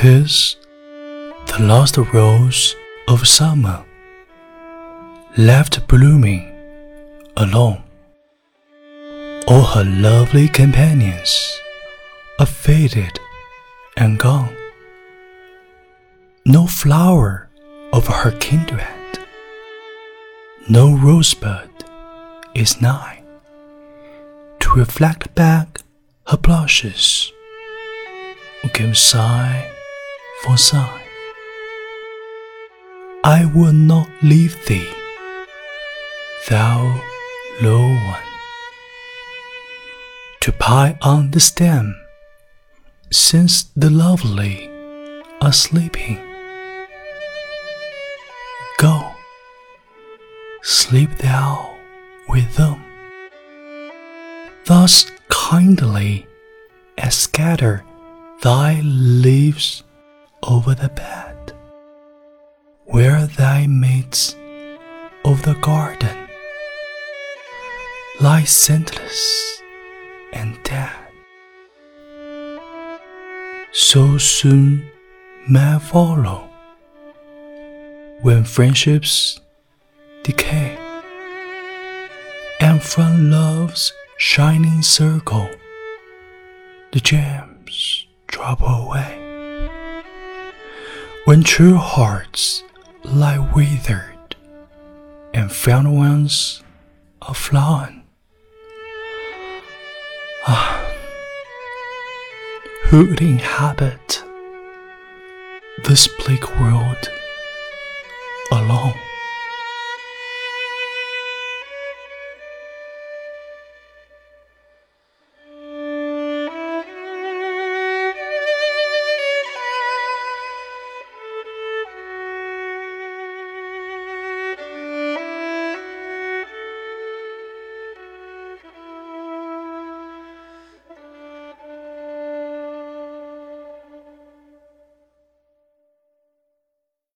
'Tis the last rose of summer left blooming alone. All her lovely companions are faded and gone. No flower of her kindred, no rosebud is nigh to reflect back her blushes give sigh for sigh. I will not leave thee, thou low one, to pie on the stem, since the lovely are sleeping. Go, sleep thou with them. Thus kindly and scatter thy leaves over the bed, where thy mates of the garden lie scentless and dead. So soon may follow when friendships decay, and from love's shining circle the gems drop away. When true hearts lie withered and found ones are flown, ah, who would inhabit this bleak world alone?